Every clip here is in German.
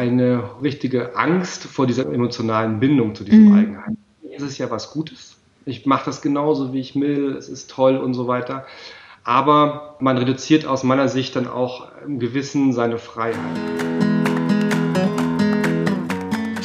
eine richtige Angst vor dieser emotionalen Bindung zu diesem mhm. Eigenheim. Es ist ja was Gutes. Ich mache das genauso, wie ich will. Es ist toll und so weiter. Aber man reduziert aus meiner Sicht dann auch im Gewissen seine Freiheit.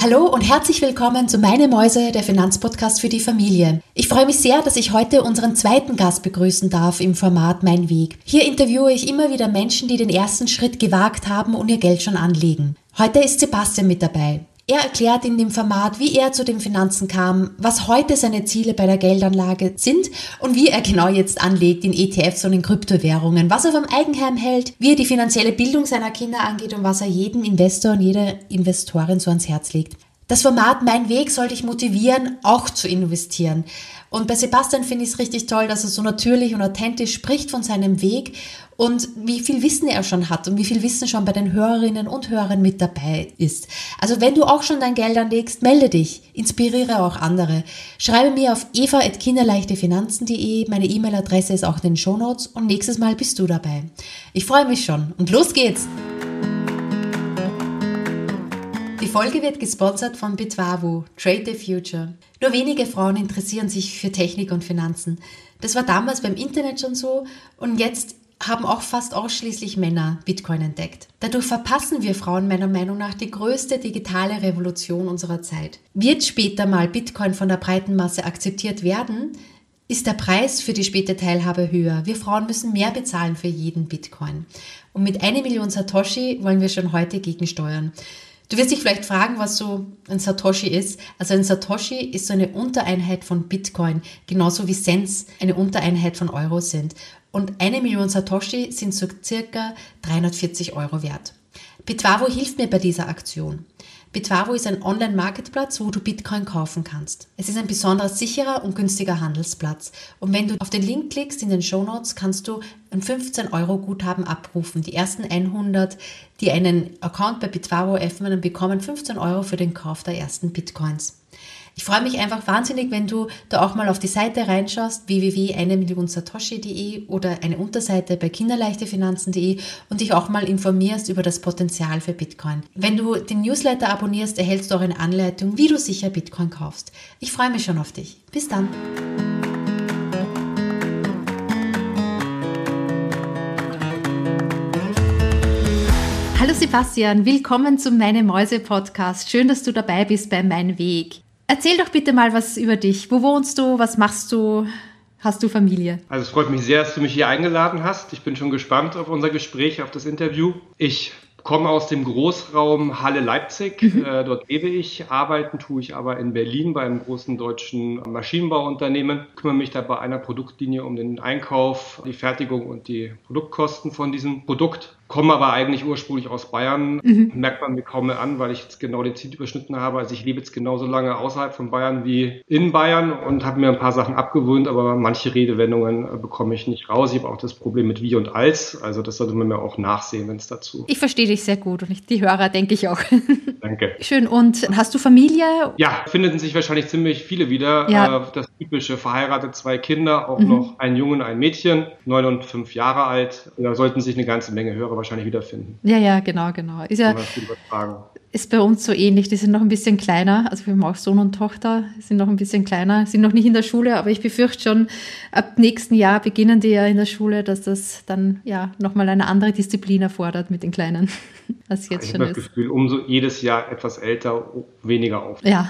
Hallo und herzlich willkommen zu Meine Mäuse, der Finanzpodcast für die Familie. Ich freue mich sehr, dass ich heute unseren zweiten Gast begrüßen darf im Format Mein Weg. Hier interviewe ich immer wieder Menschen, die den ersten Schritt gewagt haben und ihr Geld schon anlegen. Heute ist Sebastian mit dabei. Er erklärt in dem Format, wie er zu den Finanzen kam, was heute seine Ziele bei der Geldanlage sind und wie er genau jetzt anlegt in ETFs und in Kryptowährungen, was er vom Eigenheim hält, wie er die finanzielle Bildung seiner Kinder angeht und was er jedem Investor und jeder Investorin so ans Herz legt. Das Format Mein Weg soll dich motivieren, auch zu investieren. Und bei Sebastian finde ich es richtig toll, dass er so natürlich und authentisch spricht von seinem Weg und wie viel Wissen er schon hat und wie viel Wissen schon bei den Hörerinnen und Hörern mit dabei ist. Also wenn du auch schon dein Geld anlegst, melde dich, inspiriere auch andere. Schreibe mir auf eva.kinderleichtefinanzen.de, meine E-Mail-Adresse ist auch in den Shownotes und nächstes Mal bist du dabei. Ich freue mich schon und los geht's! Die Folge wird gesponsert von Bitwavu, Trade the Future. Nur wenige Frauen interessieren sich für Technik und Finanzen. Das war damals beim Internet schon so und jetzt haben auch fast ausschließlich Männer Bitcoin entdeckt. Dadurch verpassen wir Frauen meiner Meinung nach die größte digitale Revolution unserer Zeit. Wird später mal Bitcoin von der breiten Masse akzeptiert werden, ist der Preis für die späte Teilhabe höher. Wir Frauen müssen mehr bezahlen für jeden Bitcoin. Und mit einer Million Satoshi wollen wir schon heute gegensteuern. Du wirst dich vielleicht fragen, was so ein Satoshi ist. Also ein Satoshi ist so eine Untereinheit von Bitcoin, genauso wie Cents eine Untereinheit von Euro sind und eine Million Satoshi sind so circa 340 Euro wert. Bitwavo hilft mir bei dieser Aktion. Bitwavo ist ein Online-Marketplatz, wo du Bitcoin kaufen kannst. Es ist ein besonders sicherer und günstiger Handelsplatz. Und wenn du auf den Link klickst in den Show Notes, kannst du ein 15 Euro Guthaben abrufen. Die ersten 100, die einen Account bei Bitwavo öffnen, bekommen 15 Euro für den Kauf der ersten Bitcoins. Ich freue mich einfach wahnsinnig, wenn du da auch mal auf die Seite reinschaust, www.1millionensatoshi.de oder eine Unterseite bei kinderleichtefinanzen.de und dich auch mal informierst über das Potenzial für Bitcoin. Wenn du den Newsletter abonnierst, erhältst du auch eine Anleitung, wie du sicher Bitcoin kaufst. Ich freue mich schon auf dich. Bis dann. Hallo Sebastian, willkommen zum Meine Mäuse Podcast. Schön, dass du dabei bist bei Mein Weg. Erzähl doch bitte mal was über dich. Wo wohnst du? Was machst du? Hast du Familie? Also es freut mich sehr, dass du mich hier eingeladen hast. Ich bin schon gespannt auf unser Gespräch, auf das Interview. Ich komme aus dem Großraum Halle-Leipzig. Mhm. Äh, dort lebe ich. Arbeiten tue ich aber in Berlin bei einem großen deutschen Maschinenbauunternehmen. Ich kümmere mich da bei einer Produktlinie um den Einkauf, die Fertigung und die Produktkosten von diesem Produkt komme aber eigentlich ursprünglich aus Bayern. Mhm. Merkt man mir kaum mehr an, weil ich jetzt genau den Ziel überschnitten habe. Also ich lebe jetzt genauso lange außerhalb von Bayern wie in Bayern und habe mir ein paar Sachen abgewöhnt, aber manche Redewendungen äh, bekomme ich nicht raus. Ich habe auch das Problem mit wie und als. Also das sollte man mir auch nachsehen, wenn es dazu. Ich verstehe dich sehr gut und ich, die Hörer denke ich auch. Danke. Schön. Und hast du Familie? Ja, finden sich wahrscheinlich ziemlich viele wieder. Ja. Äh, das typische verheiratet, zwei Kinder, auch mhm. noch ein Jungen, ein Mädchen, neun und fünf Jahre alt. Da sollten sich eine ganze Menge Hörer wahrscheinlich wiederfinden. Ja, ja, genau, genau. Ist ja ist bei uns so ähnlich. Die sind noch ein bisschen kleiner. Also wir haben auch Sohn und Tochter, sind noch ein bisschen kleiner, sind noch nicht in der Schule, aber ich befürchte schon, ab nächsten Jahr beginnen die ja in der Schule, dass das dann ja nochmal eine andere Disziplin erfordert mit den Kleinen, als jetzt ich schon ist. Ich habe das Gefühl, umso jedes Jahr etwas älter, weniger auf. Ja.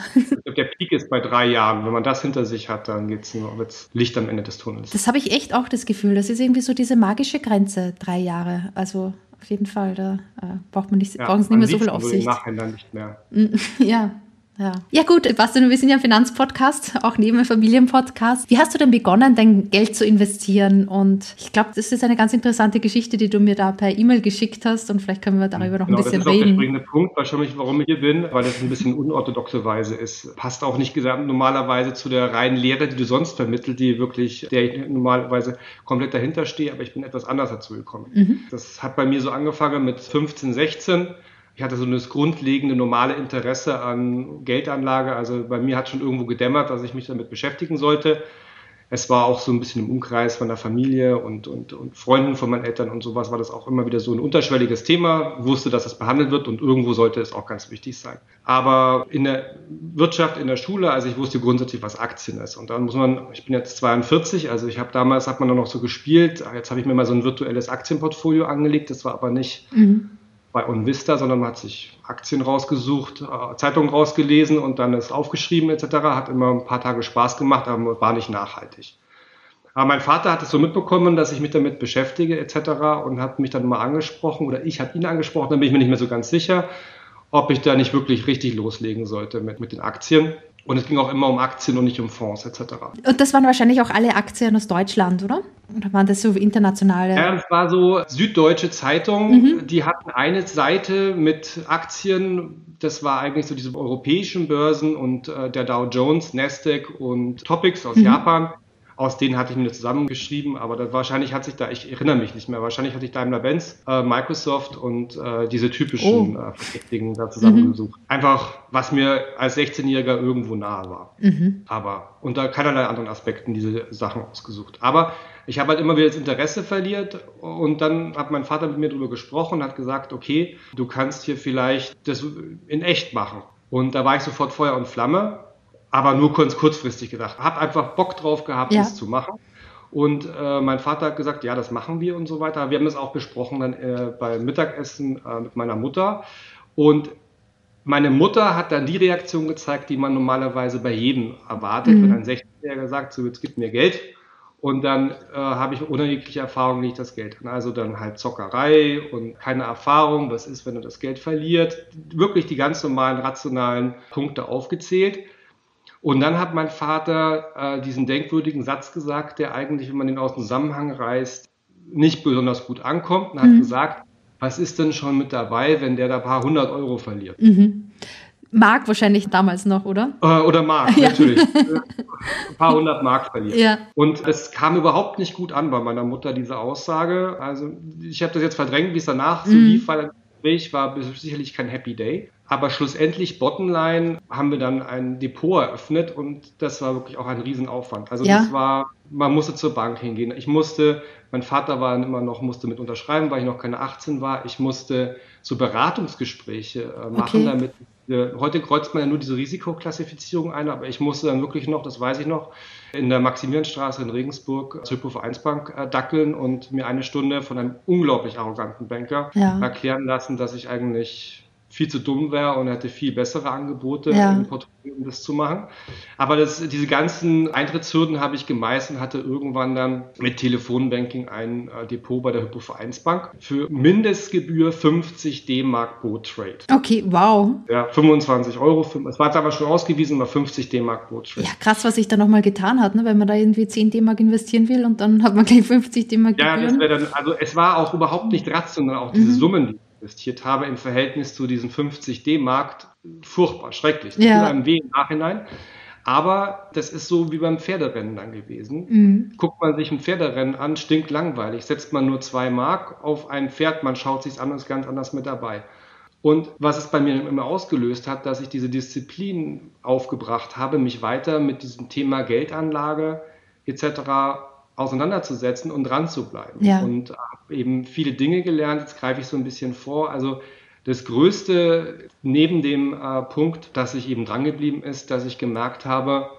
Der Peak ist bei drei Jahren. Wenn man das hinter sich hat, dann geht es nur wird's Licht am Ende des Tunnels. Das habe ich echt auch das Gefühl. Das ist irgendwie so diese magische Grenze, drei Jahre. Also auf jeden Fall. Da äh, braucht man nicht, ja, brauchen nicht mehr so viel Aufsicht. Im Nachhinein nicht mehr. ja, ja. ja gut, Bastian, wir sind ja ein Finanzpodcast, auch neben einem Familienpodcast. Wie hast du denn begonnen, dein Geld zu investieren? Und ich glaube, das ist eine ganz interessante Geschichte, die du mir da per E-Mail geschickt hast und vielleicht können wir darüber noch genau, ein bisschen reden. Das ist auch der springende Punkt, wahrscheinlich, warum ich hier bin, weil das ein bisschen unorthodoxe Weise ist. Passt auch nicht gesagt normalerweise zu der reinen Lehre, die du sonst vermittelt, die wirklich, der ich normalerweise komplett dahinter stehe, aber ich bin etwas anders dazu gekommen. Mhm. Das hat bei mir so angefangen mit 15, 16 ich hatte so das grundlegende normale Interesse an Geldanlage. Also bei mir hat schon irgendwo gedämmert, dass ich mich damit beschäftigen sollte. es war auch so ein bisschen im Umkreis von der Familie und, und, und Freunden von meinen Eltern und sowas war das auch immer wieder so ein unterschwelliges Thema, wusste, dass es behandelt wird und irgendwo sollte es auch ganz wichtig sein. Aber in der Wirtschaft, in der Schule, also ich wusste grundsätzlich, was Aktien ist. Und dann muss man, ich bin jetzt 42, also ich habe damals, hat man dann noch so gespielt, jetzt habe ich mir mal so ein virtuelles Aktienportfolio angelegt, das war aber nicht mhm. Bei OnVista, sondern man hat sich Aktien rausgesucht, äh, Zeitungen rausgelesen und dann ist aufgeschrieben etc. Hat immer ein paar Tage Spaß gemacht, aber war nicht nachhaltig. Aber mein Vater hat es so mitbekommen, dass ich mich damit beschäftige etc. und hat mich dann mal angesprochen oder ich habe ihn angesprochen, dann bin ich mir nicht mehr so ganz sicher, ob ich da nicht wirklich richtig loslegen sollte mit, mit den Aktien. Und es ging auch immer um Aktien und nicht um Fonds etc. Und das waren wahrscheinlich auch alle Aktien aus Deutschland, oder? Oder waren das so internationale? Ja, es war so Süddeutsche Zeitung. Mhm. Die hatten eine Seite mit Aktien. Das war eigentlich so diese europäischen Börsen und äh, der Dow Jones, Nasdaq und Topics aus mhm. Japan aus denen hatte ich mir zusammengeschrieben, aber das, wahrscheinlich hat sich da, ich erinnere mich nicht mehr, wahrscheinlich hatte ich Daimler-Benz, äh, Microsoft und äh, diese typischen oh. äh, Verdächtigen da zusammengesucht. Mhm. Einfach, was mir als 16-Jähriger irgendwo nahe war. Mhm. Aber unter keinerlei anderen Aspekten diese Sachen ausgesucht. Aber ich habe halt immer wieder das Interesse verliert und dann hat mein Vater mit mir darüber gesprochen und hat gesagt, okay, du kannst hier vielleicht das in echt machen. Und da war ich sofort Feuer und Flamme aber nur kurz, kurzfristig gedacht. Habe einfach Bock drauf gehabt, ja. das zu machen. Und äh, mein Vater hat gesagt, ja, das machen wir und so weiter. Wir haben das auch besprochen dann äh, beim Mittagessen äh, mit meiner Mutter. Und meine Mutter hat dann die Reaktion gezeigt, die man normalerweise bei jedem erwartet, mhm. wenn ein 16-Jähriger sagt, so jetzt gib mir Geld. Und dann äh, habe ich ohne jegliche Erfahrung nicht das Geld. Also dann halt Zockerei und keine Erfahrung, was ist, wenn du das Geld verliert. Wirklich die ganz normalen rationalen Punkte aufgezählt. Und dann hat mein Vater äh, diesen denkwürdigen Satz gesagt, der eigentlich, wenn man den aus dem Zusammenhang reißt, nicht besonders gut ankommt und hat mhm. gesagt, was ist denn schon mit dabei, wenn der da ein paar hundert Euro verliert? Mhm. Mark wahrscheinlich damals noch, oder? Äh, oder Mark, ja. natürlich. ein paar hundert Mark verliert. Ja. Und es kam überhaupt nicht gut an bei meiner Mutter, diese Aussage. Also ich habe das jetzt verdrängt, wie es danach mhm. so lief, weil das Gespräch war sicherlich kein Happy Day. Aber schlussendlich, Bottomline, haben wir dann ein Depot eröffnet und das war wirklich auch ein Riesenaufwand. Also ja. das war, man musste zur Bank hingehen. Ich musste, mein Vater war immer noch, musste mit unterschreiben, weil ich noch keine 18 war. Ich musste so Beratungsgespräche äh, machen, okay. damit heute kreuzt man ja nur diese Risikoklassifizierung ein, aber ich musste dann wirklich noch, das weiß ich noch, in der Maximilianstraße in Regensburg zur Vereinsbank äh, dackeln und mir eine Stunde von einem unglaublich arroganten Banker ja. erklären lassen, dass ich eigentlich viel zu dumm wäre und hätte viel bessere Angebote ja. im Portfolio, um das zu machen. Aber das, diese ganzen Eintrittshürden habe ich gemeistert und hatte irgendwann dann mit Telefonbanking ein äh, Depot bei der Hypovereinsbank für Mindestgebühr 50 D-Mark pro Trade. Okay, wow. Ja, 25 Euro. Es war aber schon ausgewiesen, aber 50 D-Mark pro Trade. Ja, krass, was sich da nochmal getan hat, ne? wenn man da irgendwie 10 D-Mark investieren will und dann hat man gleich 50 D-Mark Ja, das wäre dann, also es war auch überhaupt nicht rational, auch diese mhm. Summen, die investiert habe im Verhältnis zu diesem 50 D-Markt furchtbar, schrecklich. Das ja. tut einem weh im Nachhinein. Aber das ist so wie beim Pferderennen dann gewesen. Mhm. Guckt man sich ein Pferderennen an, stinkt langweilig. Setzt man nur zwei Mark auf ein Pferd, man schaut sich an und ist ganz anders mit dabei. Und was es bei mir immer ausgelöst hat, dass ich diese Disziplin aufgebracht habe, mich weiter mit diesem Thema Geldanlage etc auseinanderzusetzen und dran zu bleiben. Ja. Und habe eben viele Dinge gelernt. Jetzt greife ich so ein bisschen vor. Also das Größte neben dem äh, Punkt, dass ich eben drangeblieben ist, dass ich gemerkt habe,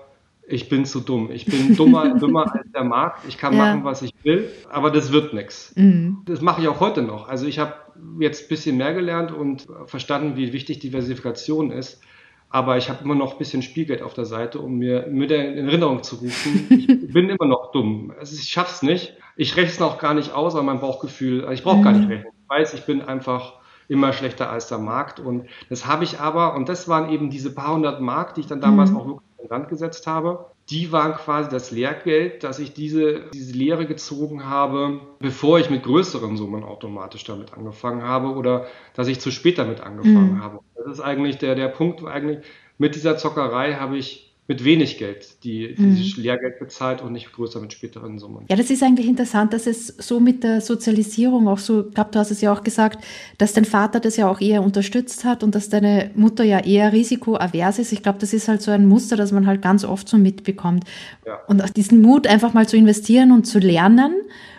ich bin zu dumm. Ich bin dummer, dummer als der Markt. Ich kann ja. machen, was ich will, aber das wird nichts. Mhm. Das mache ich auch heute noch. Also ich habe jetzt ein bisschen mehr gelernt und verstanden, wie wichtig Diversifikation ist. Aber ich habe immer noch ein bisschen Spielgeld auf der Seite, um mir mit in Erinnerung zu rufen. Ich bin immer noch dumm. Also ich schaff's nicht. Ich rechne auch gar nicht aus, aber mein Bauchgefühl, also ich brauche gar nicht rechnen. Ich weiß, ich bin einfach immer schlechter als der Markt. Und das habe ich aber, und das waren eben diese paar hundert Mark, die ich dann damals mhm. auch wirklich in den Rand gesetzt habe. Die waren quasi das Lehrgeld, dass ich diese, diese Lehre gezogen habe, bevor ich mit größeren Summen automatisch damit angefangen habe oder dass ich zu spät damit angefangen mhm. habe. Das ist eigentlich der, der Punkt, eigentlich mit dieser Zockerei habe ich mit wenig Geld, die, die mhm. Lehrgeld bezahlt und nicht größer mit späteren Summen. Ja, das ist eigentlich interessant, dass es so mit der Sozialisierung auch so, ich glaube, du hast es ja auch gesagt, dass dein Vater das ja auch eher unterstützt hat und dass deine Mutter ja eher risikoavers ist. Ich glaube, das ist halt so ein Muster, das man halt ganz oft so mitbekommt. Ja. Und auch diesen Mut, einfach mal zu investieren und zu lernen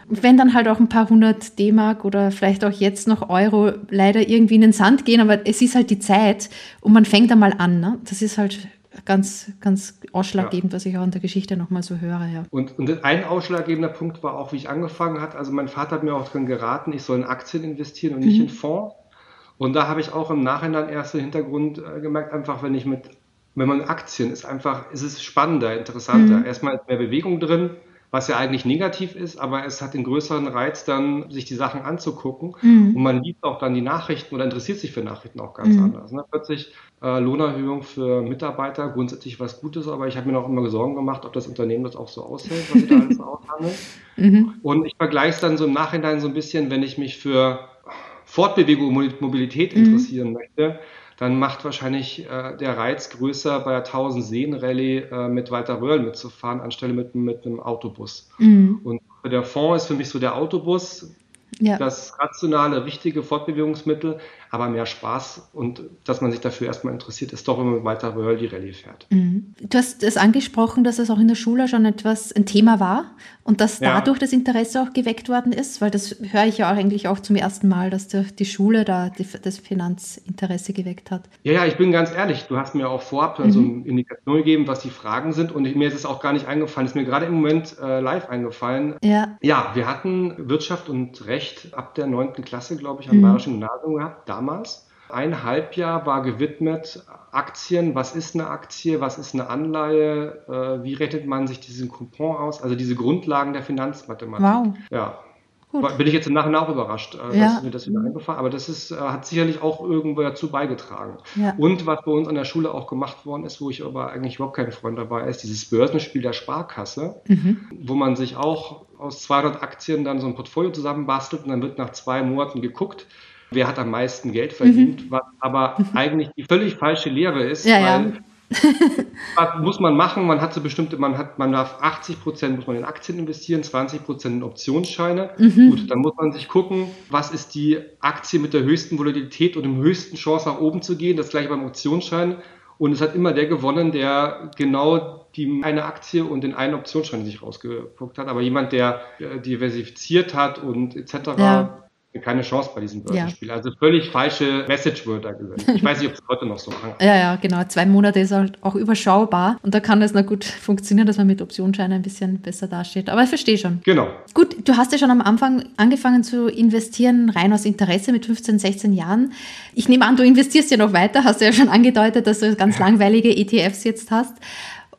wenn dann halt auch ein paar hundert D-Mark oder vielleicht auch jetzt noch Euro leider irgendwie in den Sand gehen, aber es ist halt die Zeit und man fängt einmal an. Ne? Das ist halt ganz, ganz ausschlaggebend, ja. was ich auch in der Geschichte nochmal so höre. Ja. Und, und ein ausschlaggebender Punkt war auch, wie ich angefangen habe. Also mein Vater hat mir auch drin geraten, ich soll in Aktien investieren und mhm. nicht in Fonds. Und da habe ich auch im Nachhinein erst den Hintergrund äh, gemerkt, einfach wenn ich mit, wenn man Aktien ist einfach, ist es spannender, interessanter. Mhm. Erstmal ist mehr Bewegung drin was ja eigentlich negativ ist, aber es hat den größeren Reiz, dann sich die Sachen anzugucken. Mhm. Und man liebt auch dann die Nachrichten oder interessiert sich für Nachrichten auch ganz mhm. anders. Ne? Plötzlich äh, Lohnerhöhung für Mitarbeiter, grundsätzlich was Gutes, aber ich habe mir noch immer Sorgen gemacht, ob das Unternehmen das auch so aushält, was sie da alles aushandeln. Mhm. Und ich vergleiche es dann so im Nachhinein so ein bisschen, wenn ich mich für Fortbewegung und Mobilität mhm. interessieren möchte, dann macht wahrscheinlich äh, der Reiz größer, bei der 1000 Seen Rallye äh, mit Walter Röhrl mitzufahren, anstelle mit, mit einem Autobus. Mhm. Und der Fonds ist für mich so der Autobus, ja. das rationale, richtige Fortbewegungsmittel, aber mehr Spaß und dass man sich dafür erstmal interessiert, ist doch, wenn man weiter die Rallye fährt. Mhm. Du hast es angesprochen, dass es auch in der Schule schon etwas ein Thema war und dass ja. dadurch das Interesse auch geweckt worden ist, weil das höre ich ja auch eigentlich auch zum ersten Mal, dass die Schule da das Finanzinteresse geweckt hat. Ja, ja, ich bin ganz ehrlich, du hast mir auch vorab mhm. so eine Indikation gegeben, was die Fragen sind und mir ist es auch gar nicht eingefallen, ist mir gerade im Moment äh, live eingefallen. Ja. ja, wir hatten Wirtschaft und Recht ab der neunten Klasse, glaube ich, am mhm. Bayerischen Gymnasium gehabt damals. Ein Halbjahr war gewidmet Aktien. Was ist eine Aktie? Was ist eine Anleihe? Äh, wie rechnet man sich diesen Coupon aus? Also diese Grundlagen der Finanzmathematik. Wow. Ja. Gut. Bin ich jetzt im Nachhinein auch überrascht, äh, ja. dass mir das wieder eingefallen Aber das ist, äh, hat sicherlich auch irgendwo dazu beigetragen. Ja. Und was bei uns an der Schule auch gemacht worden ist, wo ich aber eigentlich überhaupt kein Freund dabei ist, dieses Börsenspiel der Sparkasse, mhm. wo man sich auch aus 200 Aktien dann so ein Portfolio zusammenbastelt und dann wird nach zwei Monaten geguckt, wer hat am meisten Geld verdient, mhm. was aber eigentlich die völlig falsche Lehre ist, ja, weil ja. was muss man machen? Man hat so bestimmte, man hat, man darf 80 Prozent muss man in Aktien investieren, 20 Prozent in Optionsscheine. Mhm. Gut, dann muss man sich gucken, was ist die Aktie mit der höchsten Volatilität und dem höchsten Chance nach oben zu gehen. Das gleiche beim Optionsschein. Und es hat immer der gewonnen, der genau die eine Aktie und den einen Optionsschein sich rausgeguckt hat. Aber jemand, der äh, diversifiziert hat und etc. Ja keine Chance bei diesem Börsenspiel. Ja. Also völlig falsche Message wird da gewinnt. Ich weiß nicht, ob es heute noch so machen. Ja, ja, genau. Zwei Monate ist halt auch überschaubar und da kann es noch gut funktionieren, dass man mit Optionsscheinen ein bisschen besser dasteht. Aber ich verstehe schon. Genau. Gut, du hast ja schon am Anfang angefangen zu investieren, rein aus Interesse mit 15, 16 Jahren. Ich nehme an, du investierst ja noch weiter, hast du ja schon angedeutet, dass du ganz langweilige ETFs jetzt hast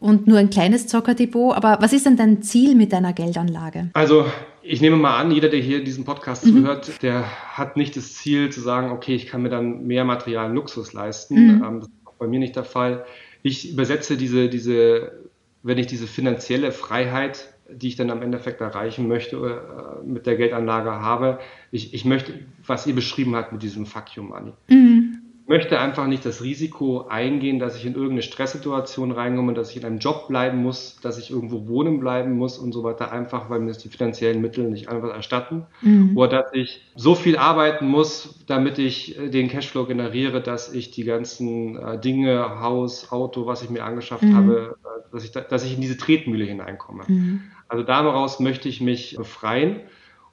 und nur ein kleines Zockerdepot. Aber was ist denn dein Ziel mit deiner Geldanlage? Also ich nehme mal an, jeder, der hier diesen Podcast mhm. zuhört, der hat nicht das Ziel zu sagen, okay, ich kann mir dann mehr Material Luxus leisten. Mhm. Ähm, das ist auch bei mir nicht der Fall. Ich übersetze diese, diese, wenn ich diese finanzielle Freiheit, die ich dann am Endeffekt erreichen möchte, äh, mit der Geldanlage habe, ich, ich möchte, was ihr beschrieben habt mit diesem Fuck you money. Mhm möchte einfach nicht das Risiko eingehen, dass ich in irgendeine Stresssituation reinkomme, dass ich in einem Job bleiben muss, dass ich irgendwo wohnen bleiben muss und so weiter, einfach weil mir das die finanziellen Mittel nicht einfach erstatten. Mhm. Oder dass ich so viel arbeiten muss, damit ich den Cashflow generiere, dass ich die ganzen äh, Dinge, Haus, Auto, was ich mir angeschafft mhm. habe, äh, dass ich, dass ich in diese Tretmühle hineinkomme. Mhm. Also daraus möchte ich mich befreien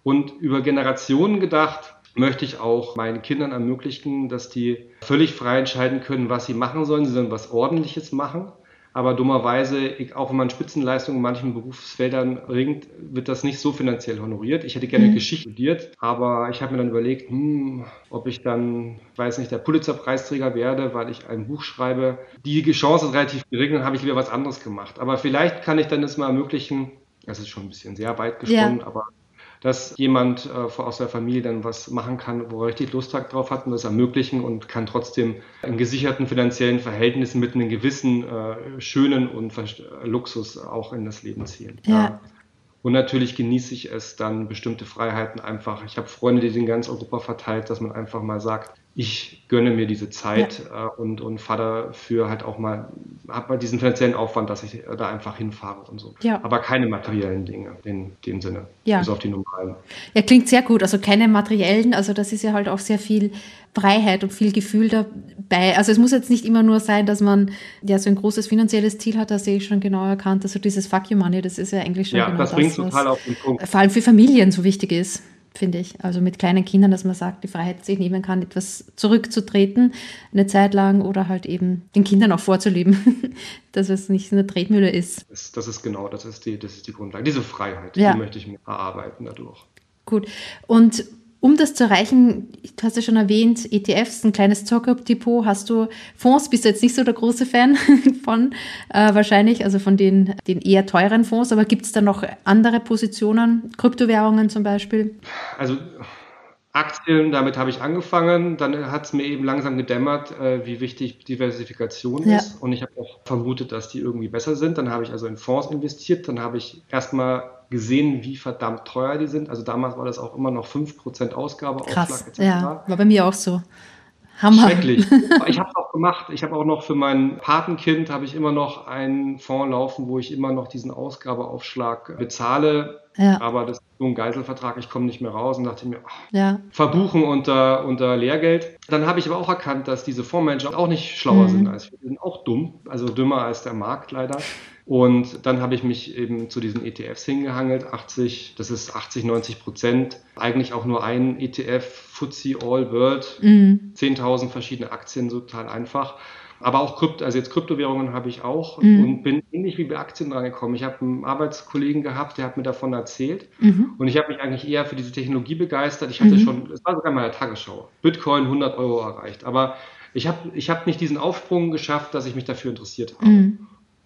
und über Generationen gedacht, möchte ich auch meinen Kindern ermöglichen, dass die völlig frei entscheiden können, was sie machen sollen. Sie sollen was Ordentliches machen. Aber dummerweise, auch wenn man Spitzenleistungen in manchen Berufsfeldern bringt, wird das nicht so finanziell honoriert. Ich hätte gerne mhm. Geschichte studiert, aber ich habe mir dann überlegt, hm, ob ich dann, weiß nicht, der Pulitzer-Preisträger werde, weil ich ein Buch schreibe. Die Chance ist relativ gering, dann habe ich lieber was anderes gemacht. Aber vielleicht kann ich dann das mal ermöglichen, das ist schon ein bisschen sehr weit gesponnen, ja. aber dass jemand äh, aus der Familie dann was machen kann, wo er richtig Lust drauf hat und das ermöglichen und kann trotzdem in gesicherten finanziellen Verhältnissen mit einem gewissen äh, schönen und Luxus auch in das Leben ziehen. Ja. ja. Und natürlich genieße ich es dann, bestimmte Freiheiten einfach. Ich habe Freunde, die in ganz Europa verteilt, dass man einfach mal sagt, ich gönne mir diese Zeit ja. äh, und, und fahre dafür halt auch mal, habe mal diesen finanziellen Aufwand, dass ich da einfach hinfahre und so. Ja. Aber keine materiellen Dinge in dem Sinne. Ja. Bis auf die normalen. Ja, klingt sehr gut. Also keine materiellen, also das ist ja halt auch sehr viel Freiheit und viel Gefühl dabei. Also es muss jetzt nicht immer nur sein, dass man ja so ein großes finanzielles Ziel hat, das sehe ich schon genau erkannt. Also dieses Fuck you money, das ist ja eigentlich schon ja, genau das, das total auf den Punkt. Vor allem für Familien so wichtig ist finde ich. Also mit kleinen Kindern, dass man sagt, die Freiheit sich nehmen kann, etwas zurückzutreten eine Zeit lang oder halt eben den Kindern auch vorzuleben, dass es nicht eine Tretmühle ist. Das, das, ist genau, das ist die, das ist die Grundlage. Diese Freiheit, ja. die möchte ich mir erarbeiten dadurch. Gut. Und um das zu erreichen, du hast ja schon erwähnt, ETFs, ein kleines Zockerdepot, hast du Fonds, bist du jetzt nicht so der große Fan von, äh, wahrscheinlich, also von den, den eher teuren Fonds, aber gibt es da noch andere Positionen, Kryptowährungen zum Beispiel? Also Aktien, damit habe ich angefangen. Dann hat es mir eben langsam gedämmert, äh, wie wichtig Diversifikation ja. ist. Und ich habe auch vermutet, dass die irgendwie besser sind. Dann habe ich also in Fonds investiert. Dann habe ich erstmal gesehen, wie verdammt teuer die sind. Also damals war das auch immer noch 5% Ausgabeaufschlag Krass, etc. Ja, war bei mir auch so. Hammer. Schrecklich. ich habe es auch gemacht. Ich habe auch noch für mein Patenkind habe ich immer noch einen Fonds laufen, wo ich immer noch diesen Ausgabeaufschlag bezahle. Ja. Aber das ist so ein Geiselvertrag, ich komme nicht mehr raus und dachte mir, ach, ja. verbuchen unter, unter Lehrgeld. Dann habe ich aber auch erkannt, dass diese Fondsmanager auch nicht schlauer mhm. sind als wir. Die sind auch dumm, also dümmer als der Markt leider. Und dann habe ich mich eben zu diesen ETFs hingehangelt. 80, das ist 80, 90 Prozent. Eigentlich auch nur ein ETF, FTSE All World. Mhm. 10.000 verschiedene Aktien, so total einfach. Aber auch Krypto, also jetzt Kryptowährungen habe ich auch mhm. und bin ähnlich wie bei Aktien dran gekommen. Ich habe einen Arbeitskollegen gehabt, der hat mir davon erzählt mhm. und ich habe mich eigentlich eher für diese Technologie begeistert. Ich hatte mhm. schon, es war sogar mal eine Tagesschau, Bitcoin 100 Euro erreicht. Aber ich habe ich hab nicht diesen Aufsprung geschafft, dass ich mich dafür interessiert habe.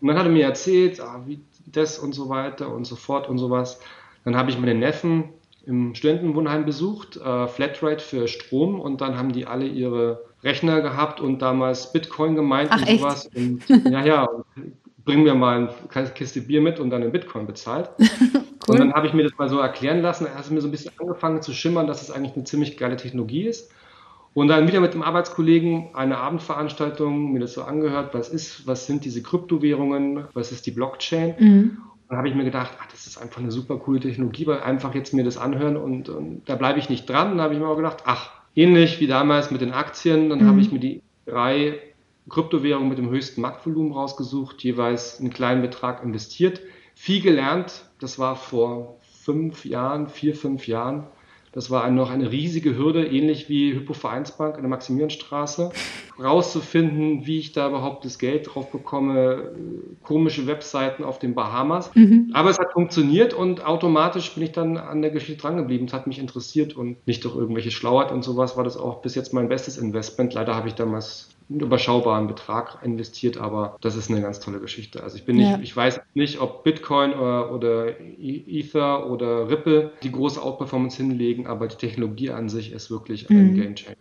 Und dann hat er mir erzählt, ah, wie das und so weiter und so fort und sowas. Dann habe ich meine Neffen im Studentenwohnheim besucht, äh, Flatrate für Strom und dann haben die alle ihre Rechner gehabt und damals Bitcoin gemeint Ach, und sowas. Und, ja, ja, bring mir mal eine Kiste Bier mit und dann in Bitcoin bezahlt. cool. Und dann habe ich mir das mal so erklären lassen. Er hat mir so ein bisschen angefangen zu schimmern, dass es eigentlich eine ziemlich geile Technologie ist. Und dann wieder mit dem Arbeitskollegen eine Abendveranstaltung, mir das so angehört, was ist, was sind diese Kryptowährungen, was ist die Blockchain. Mhm. dann habe ich mir gedacht, ach, das ist einfach eine super coole Technologie, weil einfach jetzt mir das anhören und, und da bleibe ich nicht dran. Dann habe ich mir auch gedacht, ach, ähnlich wie damals mit den Aktien, dann mhm. habe ich mir die drei Kryptowährungen mit dem höchsten Marktvolumen rausgesucht, jeweils einen kleinen Betrag investiert, viel gelernt. Das war vor fünf Jahren, vier, fünf Jahren das war noch eine riesige Hürde, ähnlich wie Hypovereinsbank in der Maximilianstraße, rauszufinden, wie ich da überhaupt das Geld drauf bekomme, komische Webseiten auf den Bahamas. Mhm. Aber es hat funktioniert und automatisch bin ich dann an der Geschichte drangeblieben. Es hat mich interessiert und nicht durch irgendwelche Schlauheit und sowas war das auch bis jetzt mein bestes Investment. Leider habe ich damals einen überschaubaren Betrag investiert, aber das ist eine ganz tolle Geschichte. Also ich bin nicht, ja. ich weiß nicht, ob Bitcoin oder, oder Ether oder Ripple die große Outperformance hinlegen, aber die Technologie an sich ist wirklich ein mhm. Game Changer.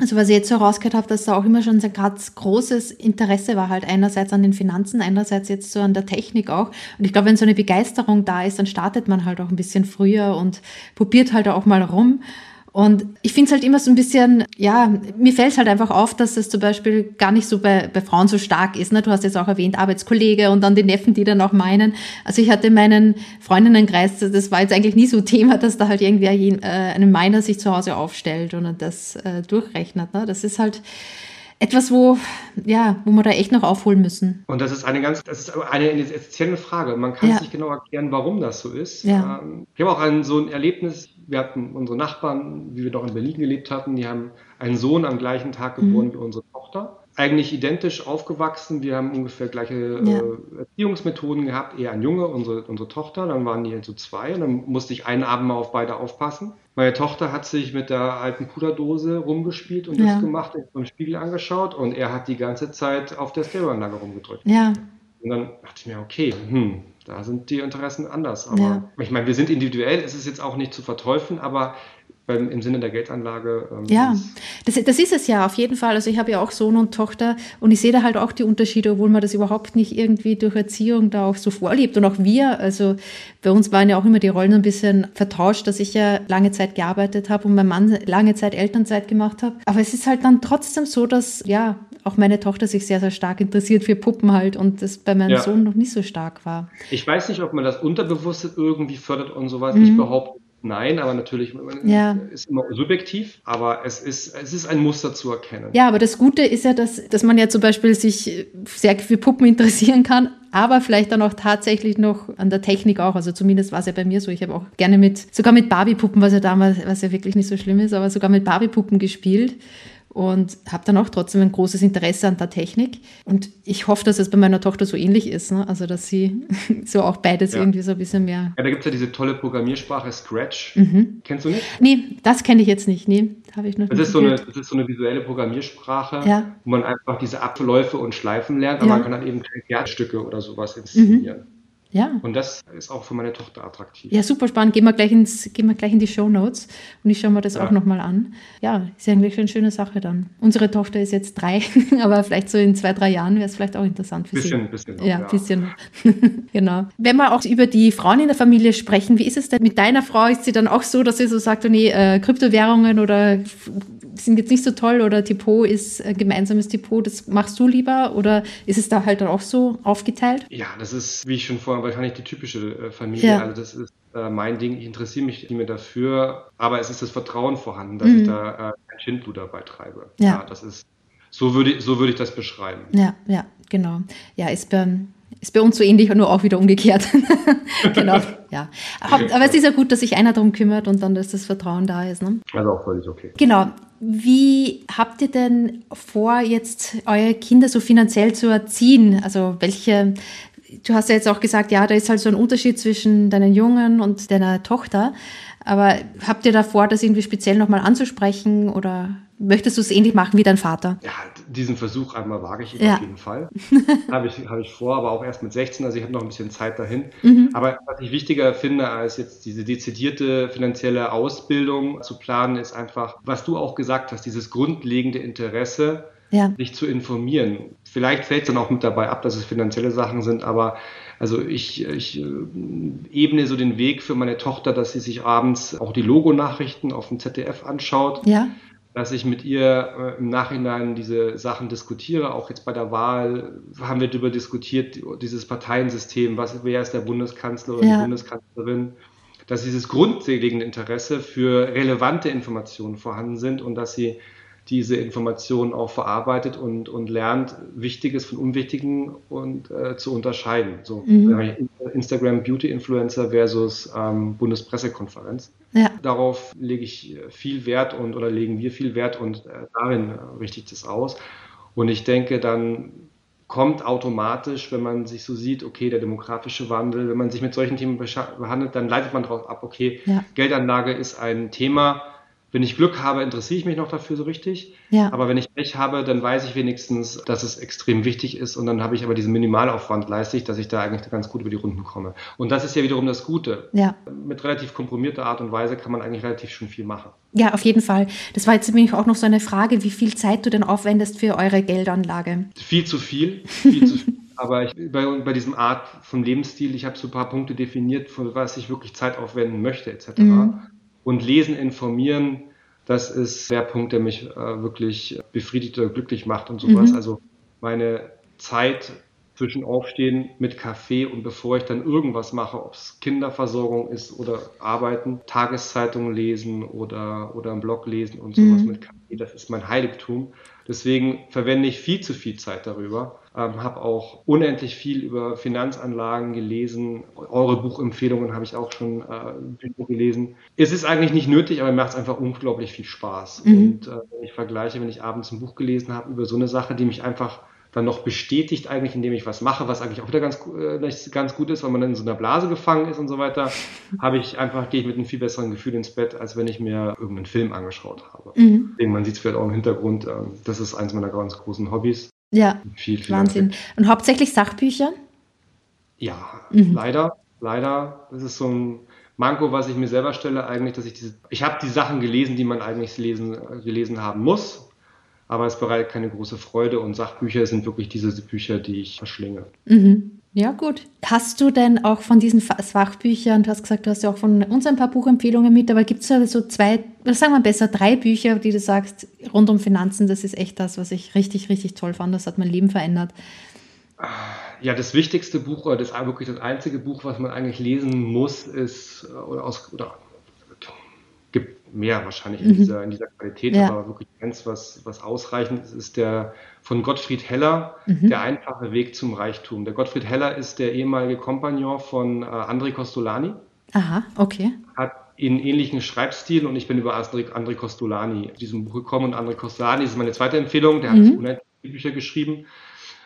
Also was ich jetzt so rausgehört habe, dass da auch immer schon ein ganz großes Interesse war, halt einerseits an den Finanzen, einerseits jetzt so an der Technik auch. Und ich glaube, wenn so eine Begeisterung da ist, dann startet man halt auch ein bisschen früher und probiert halt auch mal rum. Und ich finde es halt immer so ein bisschen, ja, mir fällt es halt einfach auf, dass es zum Beispiel gar nicht so bei, bei Frauen so stark ist. Ne? Du hast jetzt auch erwähnt, Arbeitskollege und dann die Neffen, die dann auch meinen. Also ich hatte meinen Freundinnenkreis, das war jetzt eigentlich nie so Thema, dass da halt irgendwie ein, äh, einen Miner sich zu Hause aufstellt und das äh, durchrechnet. Ne? Das ist halt etwas, wo, ja, wo wir da echt noch aufholen müssen. Und das ist eine ganz, das ist eine essentielle Frage. Man kann ja. es nicht genau erklären, warum das so ist. Ja. Ähm, ich habe auch ein, so ein Erlebnis wir hatten unsere Nachbarn, wie wir noch in Berlin gelebt hatten, die haben einen Sohn am gleichen Tag geboren mhm. wie unsere Tochter. Eigentlich identisch aufgewachsen. Wir haben ungefähr gleiche ja. äh, Erziehungsmethoden gehabt. Eher ein Junge, unsere, unsere Tochter. Dann waren die so also zwei. Und dann musste ich einen Abend mal auf beide aufpassen. Meine Tochter hat sich mit der alten Puderdose rumgespielt und ja. das gemacht vom Spiegel angeschaut. Und er hat die ganze Zeit auf der Stereoanlage rumgedrückt. Ja. Und dann dachte ich mir, okay, hm, da sind die Interessen anders. Aber ja. ich meine, wir sind individuell, es ist jetzt auch nicht zu verteufeln, aber beim, im Sinne der Geldanlage. Ähm, ja, das, das ist es ja auf jeden Fall. Also ich habe ja auch Sohn und Tochter und ich sehe da halt auch die Unterschiede, obwohl man das überhaupt nicht irgendwie durch Erziehung da auch so vorlebt. Und auch wir, also bei uns waren ja auch immer die Rollen ein bisschen vertauscht, dass ich ja lange Zeit gearbeitet habe und mein Mann lange Zeit Elternzeit gemacht habe. Aber es ist halt dann trotzdem so, dass ja auch meine Tochter sich sehr, sehr stark interessiert für Puppen halt und das bei meinem ja. Sohn noch nicht so stark war. Ich weiß nicht, ob man das Unterbewusste irgendwie fördert und sowas. Mhm. Ich behaupte Nein, aber natürlich ja. ist immer subjektiv, aber es ist, es ist ein Muster zu erkennen. Ja, aber das Gute ist ja, dass, dass man ja zum Beispiel sich sehr für Puppen interessieren kann, aber vielleicht dann auch tatsächlich noch an der Technik auch. Also zumindest war es ja bei mir so. Ich habe auch gerne mit, sogar mit Barbie-Puppen, was ja damals, was ja wirklich nicht so schlimm ist, aber sogar mit Barbie-Puppen gespielt und habe dann auch trotzdem ein großes Interesse an der Technik. Und ich hoffe, dass es bei meiner Tochter so ähnlich ist, ne? also dass sie so auch beides ja. irgendwie so ein bisschen mehr. Ja, da gibt es ja diese tolle Programmiersprache Scratch. Mhm. Kennst du nicht? Nee, das kenne ich jetzt nicht. Nee, habe ich noch das nicht. Ist so eine, das ist so eine visuelle Programmiersprache, ja. wo man einfach diese Abläufe und Schleifen lernt, aber man kann dann eben Theaterstücke oder sowas inszenieren. Mhm. Ja. Und das ist auch für meine Tochter attraktiv. Ja, super spannend. Gehen wir gleich, ins, gehen wir gleich in die Show Notes und ich schaue mir das ja. auch nochmal an. Ja, ist eigentlich eine schöne Sache dann. Unsere Tochter ist jetzt drei, aber vielleicht so in zwei, drei Jahren wäre es vielleicht auch interessant für bisschen, sie. Bisschen noch, ja, ein bisschen. genau. Wenn wir auch über die Frauen in der Familie sprechen, wie ist es denn mit deiner Frau? Ist sie dann auch so, dass sie so sagt, oh nee, äh, Kryptowährungen oder sind jetzt nicht so toll oder Depot ist ein gemeinsames Depot, das machst du lieber oder ist es da halt dann auch so aufgeteilt? Ja, das ist, wie ich schon vorher wahrscheinlich die typische äh, Familie. Ja. Also das ist äh, mein Ding. Ich interessiere mich nicht mehr dafür, aber es ist das Vertrauen vorhanden, dass mhm. ich da äh, kein Schindluder dabei treibe. Ja. ja. das ist so würde, so würde ich das beschreiben. Ja, ja, genau. Ja, ist bei, ist bei uns so ähnlich und nur auch wieder umgekehrt. genau, ja. Aber, aber, es ist ja gut, dass sich einer darum kümmert und dann, dass das Vertrauen da ist. Ne? Also auch völlig okay. Genau. Wie habt ihr denn vor, jetzt eure Kinder so finanziell zu erziehen? Also welche, du hast ja jetzt auch gesagt, ja, da ist halt so ein Unterschied zwischen deinen Jungen und deiner Tochter. Aber habt ihr da vor, das irgendwie speziell nochmal anzusprechen oder möchtest du es ähnlich machen wie dein Vater? Ja, diesen Versuch einmal wage ich ja. auf jeden Fall. habe ich, hab ich vor, aber auch erst mit 16, also ich habe noch ein bisschen Zeit dahin. Mhm. Aber was ich wichtiger finde, als jetzt diese dezidierte finanzielle Ausbildung zu planen, ist einfach, was du auch gesagt hast, dieses grundlegende Interesse, ja. sich zu informieren. Vielleicht fällt es dann auch mit dabei ab, dass es finanzielle Sachen sind, aber also ich, ich äh, ebne so den Weg für meine Tochter, dass sie sich abends auch die Logonachrichten auf dem ZDF anschaut. Ja. Dass ich mit ihr äh, im Nachhinein diese Sachen diskutiere. Auch jetzt bei der Wahl haben wir darüber diskutiert, dieses Parteiensystem, was, wer ist der Bundeskanzler oder ja. die Bundeskanzlerin dass dieses grundlegende Interesse für relevante Informationen vorhanden sind und dass sie diese Informationen auch verarbeitet und, und lernt, Wichtiges von Unwichtigen und äh, zu unterscheiden. So mhm. Instagram Beauty Influencer versus ähm, Bundespressekonferenz. Ja. Darauf lege ich viel Wert und oder legen wir viel Wert und äh, darin äh, richte ich das aus. Und ich denke, dann kommt automatisch, wenn man sich so sieht, okay, der demografische Wandel, wenn man sich mit solchen Themen behandelt, dann leitet man darauf ab, okay, ja. Geldanlage ist ein Thema, wenn ich Glück habe, interessiere ich mich noch dafür so richtig. Ja. Aber wenn ich Pech habe, dann weiß ich wenigstens, dass es extrem wichtig ist und dann habe ich aber diesen Minimalaufwand leiste ich, dass ich da eigentlich ganz gut über die Runden komme. Und das ist ja wiederum das Gute. Ja. Mit relativ komprimierter Art und Weise kann man eigentlich relativ schon viel machen. Ja, auf jeden Fall. Das war jetzt nämlich auch noch so eine Frage, wie viel Zeit du denn aufwendest für eure Geldanlage? Viel zu viel. Viel zu viel. Aber ich, bei, bei diesem Art von Lebensstil, ich habe so ein paar Punkte definiert, für was ich wirklich Zeit aufwenden möchte, etc. Mhm und Lesen, Informieren, das ist der Punkt, der mich äh, wirklich befriedigt oder glücklich macht und sowas. Mhm. Also meine Zeit zwischen Aufstehen mit Kaffee und bevor ich dann irgendwas mache, ob es Kinderversorgung ist oder Arbeiten, Tageszeitungen lesen oder, oder einen Blog lesen und sowas mhm. mit Kaffee, das ist mein Heiligtum. Deswegen verwende ich viel zu viel Zeit darüber. Ähm, habe auch unendlich viel über Finanzanlagen gelesen. Eure Buchempfehlungen habe ich auch schon äh, gelesen. Es ist eigentlich nicht nötig, aber mir macht es einfach unglaublich viel Spaß. Mhm. Und äh, wenn ich vergleiche, wenn ich abends ein Buch gelesen habe über so eine Sache, die mich einfach dann noch bestätigt eigentlich, indem ich was mache, was eigentlich auch wieder ganz, äh, ganz gut ist, weil man dann in so einer Blase gefangen ist und so weiter, habe ich einfach, gehe ich mit einem viel besseren Gefühl ins Bett, als wenn ich mir irgendeinen Film angeschaut habe. Mhm. Man sieht es vielleicht auch im Hintergrund, äh, das ist eins meiner ganz großen Hobbys. Ja, viel, viel Wahnsinn. Dank. Und hauptsächlich Sachbücher? Ja, mhm. leider, leider. Das ist so ein, Manko, was ich mir selber stelle, eigentlich, dass ich diese, ich habe die Sachen gelesen, die man eigentlich lesen, gelesen haben muss, aber es bereitet keine große Freude und Sachbücher sind wirklich diese Bücher, die ich verschlinge. Mhm. Ja, gut. Hast du denn auch von diesen Fachbüchern, du hast gesagt, du hast ja auch von uns ein paar Buchempfehlungen mit, aber gibt es da so zwei, oder sagen wir besser drei Bücher, die du sagst, rund um Finanzen, das ist echt das, was ich richtig, richtig toll fand, das hat mein Leben verändert. Ja, das wichtigste Buch oder das wirklich das einzige Buch, was man eigentlich lesen muss, ist oder aus oder mehr wahrscheinlich in, mhm. dieser, in dieser Qualität, ja. aber wirklich eins, was, was ausreichend ist, ist der von Gottfried Heller, mhm. Der einfache Weg zum Reichtum. Der Gottfried Heller ist der ehemalige Kompagnon von äh, André Costolani. Aha, okay. Hat in ähnlichen Schreibstil und ich bin über André, André Costolani zu diesem Buch gekommen und André Costolani ist meine zweite Empfehlung, der mhm. hat unendlich Bücher geschrieben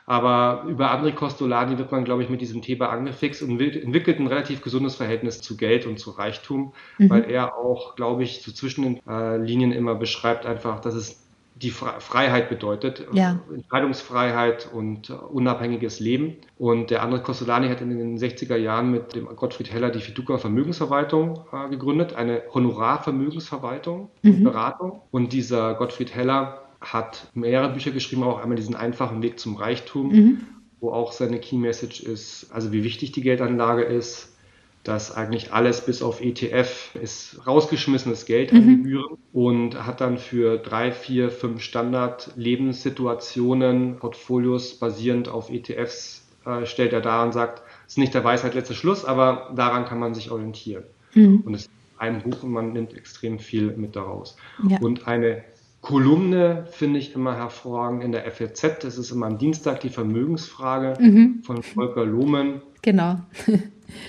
aber über André Costolani wird man, glaube ich, mit diesem Thema angefixt und entwickelt ein relativ gesundes Verhältnis zu Geld und zu Reichtum, mhm. weil er auch, glaube ich, so zwischen den äh, Linien immer beschreibt einfach, dass es die Freiheit bedeutet, ja. Entscheidungsfreiheit und uh, unabhängiges Leben. Und der André Costolani hat in den 60er Jahren mit dem Gottfried Heller die Fiduca Vermögensverwaltung äh, gegründet, eine Honorarvermögensverwaltung mhm. und Beratung. Und dieser Gottfried Heller hat mehrere Bücher geschrieben, auch einmal diesen einfachen Weg zum Reichtum, mhm. wo auch seine Key Message ist, also wie wichtig die Geldanlage ist, dass eigentlich alles bis auf ETF ist rausgeschmissenes Geld an mhm. Gebühren und hat dann für drei, vier, fünf Standard-Lebenssituationen Portfolios basierend auf ETFs äh, stellt er dar und sagt, es ist nicht der Weisheit letzter Schluss, aber daran kann man sich orientieren. Mhm. Und es ist ein Buch und man nimmt extrem viel mit daraus. Ja. Und eine Kolumne finde ich immer hervorragend in der FAZ. Das ist immer am Dienstag die Vermögensfrage mhm. von Volker Lohmann. Genau.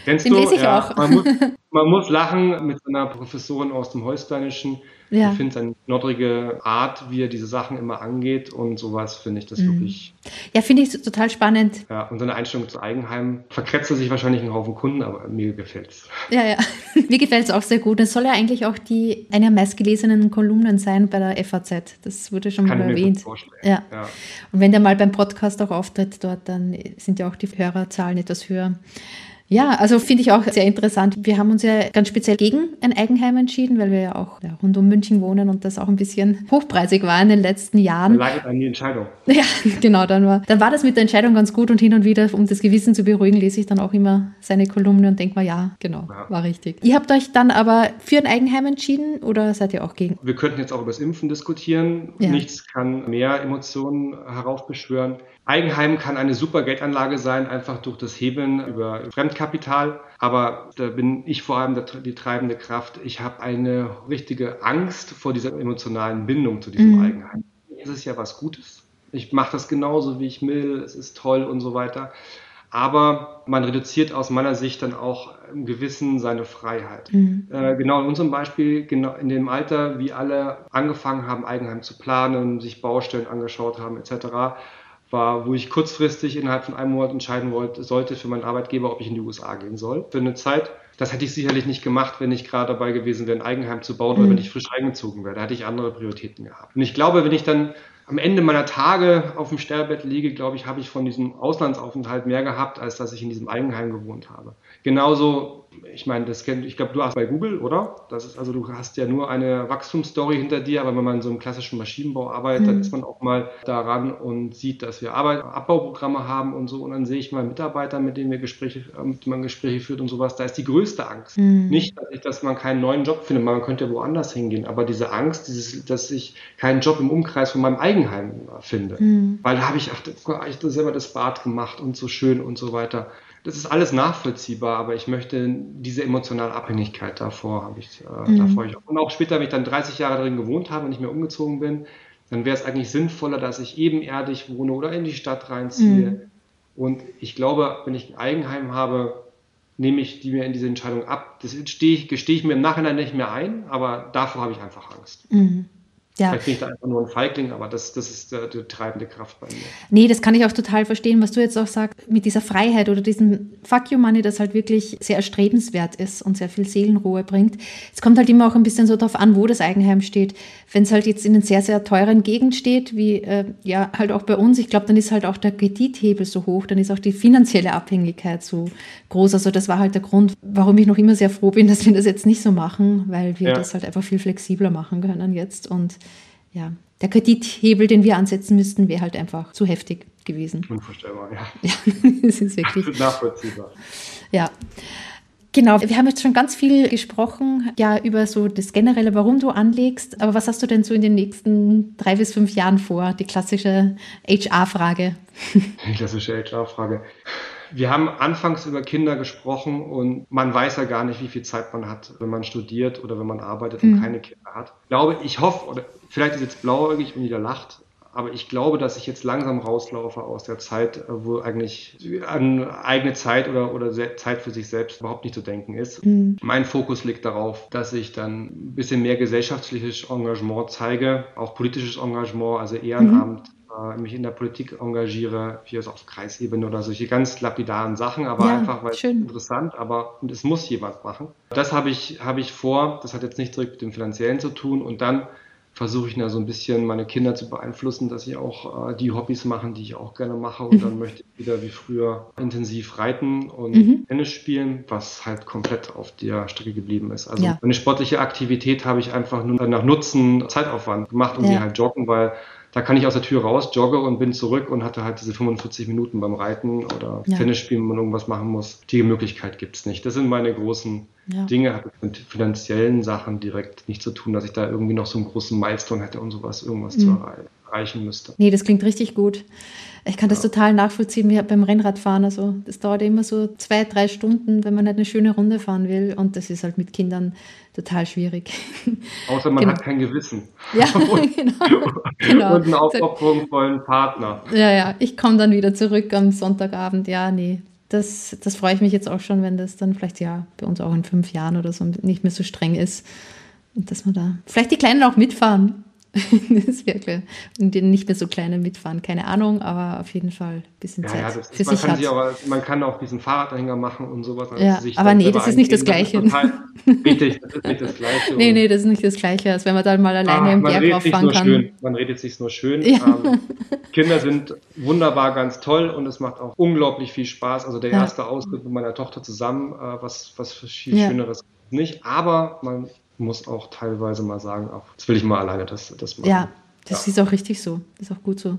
Kennst Den du? lese ich ja, auch. Man muss, man muss lachen mit einer Professorin aus dem Holsteinischen. Ja. Ich finde seine nordrige Art, wie er diese Sachen immer angeht und sowas, finde ich das mhm. wirklich. Ja, finde ich total spannend. Ja, und seine Einstellung zu Eigenheim verkretzt er sich wahrscheinlich einen Haufen Kunden, aber mir gefällt es. Ja, ja. mir gefällt es auch sehr gut. Es soll ja eigentlich auch die eine der meistgelesenen Kolumnen sein bei der FAZ. Das wurde schon Kann mal erwähnt. Ja. ja. Und wenn der mal beim Podcast auch auftritt dort, dann sind ja auch die Hörerzahlen etwas höher. Ja, also finde ich auch sehr interessant. Wir haben uns ja ganz speziell gegen ein Eigenheim entschieden, weil wir ja auch ja, rund um München wohnen und das auch ein bisschen hochpreisig war in den letzten Jahren. Dann lag an die Entscheidung. Ja, genau, dann war, dann war das mit der Entscheidung ganz gut und hin und wieder, um das Gewissen zu beruhigen, lese ich dann auch immer seine Kolumne und denke mal, ja, genau, ja. war richtig. Ihr habt euch dann aber für ein Eigenheim entschieden oder seid ihr auch gegen? Wir könnten jetzt auch über das Impfen diskutieren. Ja. Nichts kann mehr Emotionen heraufbeschwören. Eigenheim kann eine super Geldanlage sein, einfach durch das Hebeln über Fremdkapital. Aber da bin ich vor allem die treibende Kraft. Ich habe eine richtige Angst vor dieser emotionalen Bindung zu diesem mhm. Eigenheim. Es ist ja was Gutes. Ich mache das genauso, wie ich will. Es ist toll und so weiter. Aber man reduziert aus meiner Sicht dann auch im Gewissen seine Freiheit. Mhm. Äh, genau in unserem Beispiel, genau in dem Alter, wie alle angefangen haben, Eigenheim zu planen, sich Baustellen angeschaut haben etc., war, wo ich kurzfristig innerhalb von einem Monat entscheiden wollte, sollte für meinen Arbeitgeber, ob ich in die USA gehen soll. Für eine Zeit. Das hätte ich sicherlich nicht gemacht, wenn ich gerade dabei gewesen wäre, ein Eigenheim zu bauen mhm. oder wenn ich frisch eingezogen wäre. Da hätte ich andere Prioritäten gehabt. Und ich glaube, wenn ich dann am Ende meiner Tage auf dem Sterbebett liege, glaube ich, habe ich von diesem Auslandsaufenthalt mehr gehabt, als dass ich in diesem Eigenheim gewohnt habe. Genauso ich meine, das kennt, ich glaube, du hast bei Google, oder? Das ist also, du hast ja nur eine Wachstumsstory hinter dir, aber wenn man in so einem klassischen Maschinenbau arbeitet, mhm. dann ist man auch mal daran und sieht, dass wir Arbeit, Abbauprogramme haben und so. Und dann sehe ich mal Mitarbeiter, mit denen wir Gespräche, äh, mit denen man Gespräche führt und sowas. Da ist die größte Angst. Mhm. Nicht, dass, ich, dass man keinen neuen Job findet, man könnte woanders hingehen, aber diese Angst, dieses, dass ich keinen Job im Umkreis von meinem Eigenheim finde. Mhm. Weil da habe ich, ach, ich selber das Bad gemacht und so schön und so weiter das ist alles nachvollziehbar, aber ich möchte diese emotionale Abhängigkeit davor habe ich, äh, mhm. davor ich und auch später, wenn ich dann 30 Jahre drin gewohnt habe und nicht mehr umgezogen bin, dann wäre es eigentlich sinnvoller, dass ich ebenerdig wohne oder in die Stadt reinziehe. Mhm. Und ich glaube, wenn ich ein Eigenheim habe, nehme ich die mir in diese Entscheidung ab. Das gestehe ich, gestehe ich mir im Nachhinein nicht mehr ein, aber davor habe ich einfach Angst. Mhm. Ja. Vielleicht bin ich da einfach nur ein Feigling, aber das, das ist die, die treibende Kraft bei mir. Nee, das kann ich auch total verstehen, was du jetzt auch sagst, mit dieser Freiheit oder diesem Fuck you Money, das halt wirklich sehr erstrebenswert ist und sehr viel Seelenruhe bringt. Es kommt halt immer auch ein bisschen so darauf an, wo das Eigenheim steht. Wenn es halt jetzt in einer sehr, sehr teuren Gegend steht, wie äh, ja halt auch bei uns, ich glaube, dann ist halt auch der Kredithebel so hoch, dann ist auch die finanzielle Abhängigkeit so groß. Also das war halt der Grund, warum ich noch immer sehr froh bin, dass wir das jetzt nicht so machen, weil wir ja. das halt einfach viel flexibler machen können jetzt und ja, der Kredithebel, den wir ansetzen müssten, wäre halt einfach zu heftig gewesen. Unvorstellbar, ja. Ja, das ist wirklich. Nachvollziehbar. Ja. Genau, wir haben jetzt schon ganz viel gesprochen, ja, über so das Generelle, warum du anlegst. Aber was hast du denn so in den nächsten drei bis fünf Jahren vor? Die klassische HR-Frage. Die klassische HR-Frage. Wir haben anfangs über Kinder gesprochen und man weiß ja gar nicht, wie viel Zeit man hat, wenn man studiert oder wenn man arbeitet und mhm. keine Kinder hat. Ich glaube, ich hoffe, oder vielleicht ist jetzt blauäugig und jeder lacht, aber ich glaube, dass ich jetzt langsam rauslaufe aus der Zeit, wo eigentlich an eigene Zeit oder, oder Zeit für sich selbst überhaupt nicht zu denken ist. Mhm. Mein Fokus liegt darauf, dass ich dann ein bisschen mehr gesellschaftliches Engagement zeige, auch politisches Engagement, also Ehrenamt, mhm äh, mich in der Politik engagiere, wie auf Kreisebene oder solche ganz lapidaren Sachen, aber ja, einfach, weil es interessant, aber und es muss jemand machen. Das habe ich, habe ich vor, das hat jetzt nicht direkt mit dem Finanziellen zu tun und dann versuche ich da so ein bisschen meine Kinder zu beeinflussen, dass sie auch äh, die Hobbys machen, die ich auch gerne mache. Und mhm. dann möchte ich wieder wie früher intensiv reiten und mhm. Tennis spielen, was halt komplett auf der Strecke geblieben ist. Also ja. eine sportliche Aktivität habe ich einfach nur nach Nutzen, Zeitaufwand gemacht und ja. die halt joggen, weil da kann ich aus der Tür raus, jogge und bin zurück und hatte halt diese 45 Minuten beim Reiten oder ja. Tennis spielen, wenn man irgendwas machen muss. Die Möglichkeit gibt es nicht. Das sind meine großen ja. Dinge, hat mit finanziellen Sachen direkt nichts zu tun, dass ich da irgendwie noch so einen großen Milestone hätte und sowas, irgendwas mhm. zu erreichen müsste. Nee, das klingt richtig gut. Ich kann das total nachvollziehen wie beim Rennradfahren. Also das dauert immer so zwei, drei Stunden, wenn man halt eine schöne Runde fahren will. Und das ist halt mit Kindern total schwierig. Außer man genau. hat kein Gewissen. Ja, und, genau. genau. Und einen aufopferungsvollen Partner. Ja, ja. Ich komme dann wieder zurück am Sonntagabend. Ja, nee. Das, das freue ich mich jetzt auch schon, wenn das dann vielleicht ja bei uns auch in fünf Jahren oder so nicht mehr so streng ist. Und dass wir da vielleicht die Kleinen auch mitfahren. das wirklich. Und die nicht mehr so kleine mitfahren, keine Ahnung, aber auf jeden Fall ein bisschen ja, Zeit ja, für man sich kann hat. Auch, man kann auch diesen Fahrradhänger machen und sowas. Also ja, aber nee, das ist nicht das Gleiche. richtig, das ist nicht das Gleiche. nee, nee, das ist nicht das Gleiche, als wenn man dann mal alleine ah, im Berg rauffahren kann. Schön. Man redet sich nur schön. Ja. Ähm, Kinder sind wunderbar, ganz toll und es macht auch unglaublich viel Spaß. Also der erste Ausflug mit meiner Tochter zusammen, äh, was, was viel Schöneres nicht. Aber man muss auch teilweise mal sagen, auch, jetzt will ich mal alleine das, das machen. Ja, das ja. ist auch richtig so. Das ist auch gut so.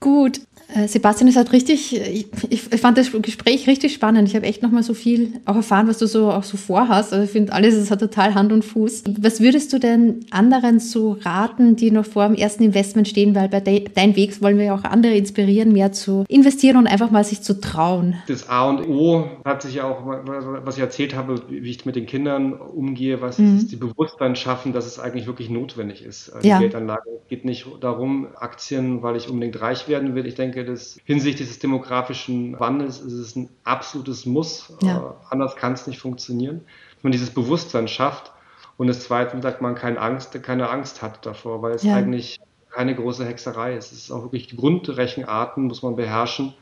Gut, Sebastian, es hat richtig, ich, ich, fand das Gespräch richtig spannend. Ich habe echt nochmal so viel auch erfahren, was du so auch so vorhast. Also ich finde alles, es hat total Hand und Fuß. Was würdest du denn anderen so raten, die noch vor dem ersten Investment stehen? Weil bei de, Dein Weg wollen wir ja auch andere inspirieren, mehr zu investieren und einfach mal sich zu trauen. Das A und O hat sich ja auch, was ich erzählt habe, wie ich mit den Kindern umgehe, was mhm. ist die Bewusstsein schaffen, dass es eigentlich wirklich notwendig ist. Die ja. Geldanlage geht nicht darum, Aktien, weil ich unbedingt reich werden will. Ich denke, denke, dass hinsichtlich des demografischen Wandels ist es ein absolutes Muss. Ja. Äh, anders kann es nicht funktionieren. Wenn man dieses Bewusstsein schafft und das Zweite sagt man keine Angst, keine Angst hat davor, weil es ja. eigentlich keine große Hexerei ist. Es ist auch wirklich die Grundrechenarten muss man beherrschen,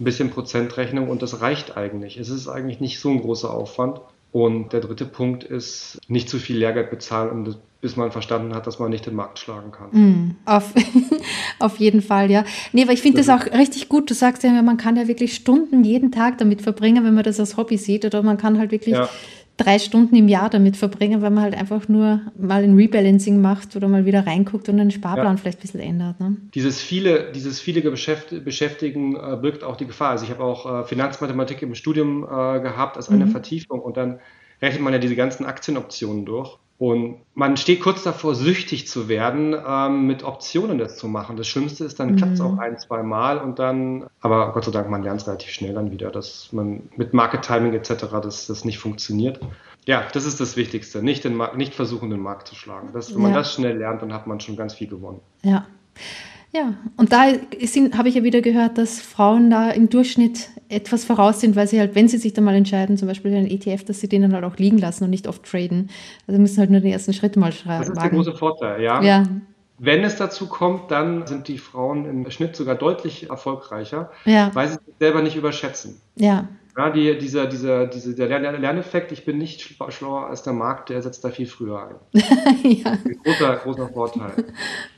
ein bisschen Prozentrechnung und das reicht eigentlich. Es ist eigentlich nicht so ein großer Aufwand. Und der dritte Punkt ist, nicht zu viel Lehrgeld bezahlen, um bis man verstanden hat, dass man nicht den Markt schlagen kann. Mm, auf, auf jeden Fall, ja. Nee, aber ich finde das, das auch richtig gut. Du sagst ja, man kann ja wirklich Stunden jeden Tag damit verbringen, wenn man das als Hobby sieht. Oder man kann halt wirklich ja. Drei Stunden im Jahr damit verbringen, weil man halt einfach nur mal ein Rebalancing macht oder mal wieder reinguckt und den Sparplan ja. vielleicht ein bisschen ändert. Ne? Dieses viele, dieses vielige Beschäftigen äh, birgt auch die Gefahr. Also ich habe auch äh, Finanzmathematik im Studium äh, gehabt als eine mhm. Vertiefung und dann rechnet man ja diese ganzen Aktienoptionen durch. Und man steht kurz davor, süchtig zu werden, ähm, mit Optionen das zu machen. Das Schlimmste ist, dann mhm. klappt es auch ein, zwei Mal und dann, aber Gott sei Dank, man lernt es relativ schnell dann wieder, dass man mit Market Timing etc. Das, das nicht funktioniert. Ja, das ist das Wichtigste. Nicht, den nicht versuchen, den Markt zu schlagen. Das, wenn ja. man das schnell lernt, dann hat man schon ganz viel gewonnen. Ja. Ja, und da habe ich ja wieder gehört, dass Frauen da im Durchschnitt etwas voraus sind, weil sie halt, wenn sie sich dann mal entscheiden, zum Beispiel einen ETF, dass sie den dann halt auch liegen lassen und nicht oft traden. Also müssen halt nur den ersten Schritt mal schreiben. Das ist der große Vorteil, ja. ja. Wenn es dazu kommt, dann sind die Frauen im Schnitt sogar deutlich erfolgreicher, ja. weil sie sich selber nicht überschätzen. Ja. Ja, die, dieser, dieser, dieser, der Lerneffekt, ich bin nicht schlauer als der Markt, der setzt da viel früher ein. ja. Ein großer, großer Vorteil.